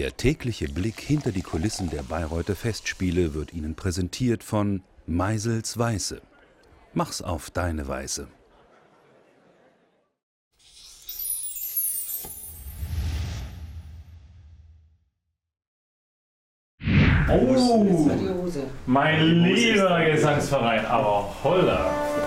Der tägliche Blick hinter die Kulissen der Bayreuther Festspiele wird Ihnen präsentiert von Meisels Weiße. Mach's auf deine Weise. Oh, mein lieber Gesangsverein, aber holla.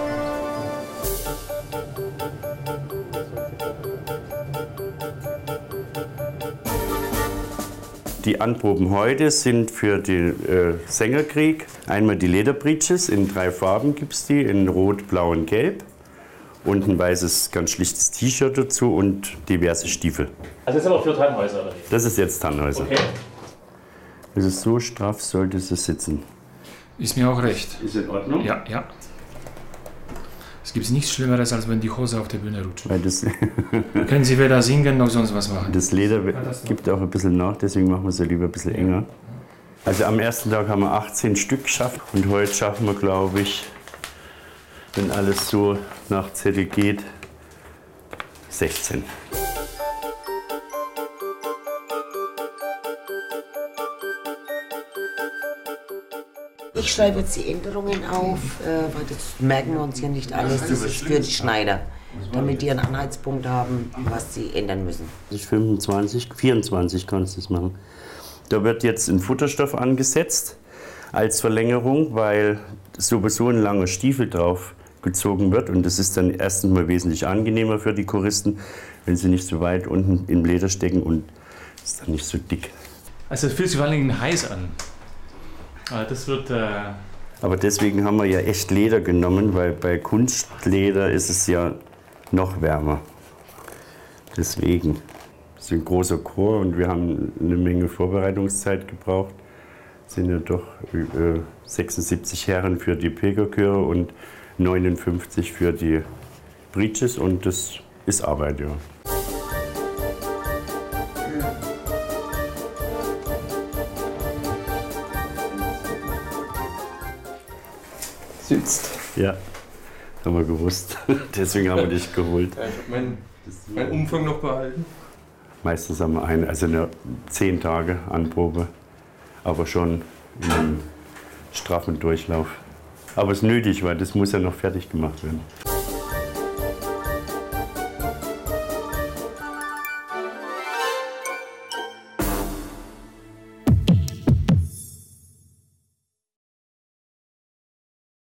Die Anproben heute sind für den äh, Sängerkrieg. Einmal die Lederbreeches, in drei Farben gibt es die, in Rot, Blau und Gelb. Und ein weißes, ganz schlichtes T-Shirt dazu und diverse Stiefel. Also das ist aber für Tannhäuser, oder wie? Das ist jetzt Tannhäuser. Okay. Also so straff sollte es sitzen. Ist mir auch recht. Ist in Ordnung? Ja, ja. Es gibt nichts Schlimmeres, als wenn die Hose auf der Bühne rutscht. Weil das, Können Sie weder singen noch sonst was machen. das Leder gibt auch ein bisschen nach, deswegen machen wir es ja lieber ein bisschen enger. Also am ersten Tag haben wir 18 Stück geschafft und heute schaffen wir, glaube ich, wenn alles so nach Zettel geht, 16. Ich schreibe jetzt die Änderungen auf, äh, weil das merken wir uns hier nicht alles. Das ist für die Schneider, damit die einen Anhaltspunkt haben, was sie ändern müssen. 25, 24 kannst du es machen. Da wird jetzt ein Futterstoff angesetzt als Verlängerung, weil sowieso ein langer Stiefel drauf gezogen wird und das ist dann erstens mal wesentlich angenehmer für die Choristen, wenn sie nicht so weit unten im Leder stecken und ist dann nicht so dick. Also es fühlt sich vor allen Dingen heiß an. Aber das wird. Äh, Aber deswegen haben wir ja echt Leder genommen, weil bei Kunstleder ist es ja noch wärmer. Deswegen. Es ist ein großer Chor und wir haben eine Menge Vorbereitungszeit gebraucht. Es sind ja doch äh, 76 Herren für die Pilgerchöre und 59 für die Breeches und das ist Arbeit, ja. Sitzt. Ja, haben wir gewusst. Deswegen haben wir dich geholt. Ja, ich habe meinen mein Umfang noch behalten. Meistens haben wir eine, also eine zehn Tage Anprobe, aber schon in einem straffen Durchlauf. Aber es ist nötig, weil das muss ja noch fertig gemacht werden.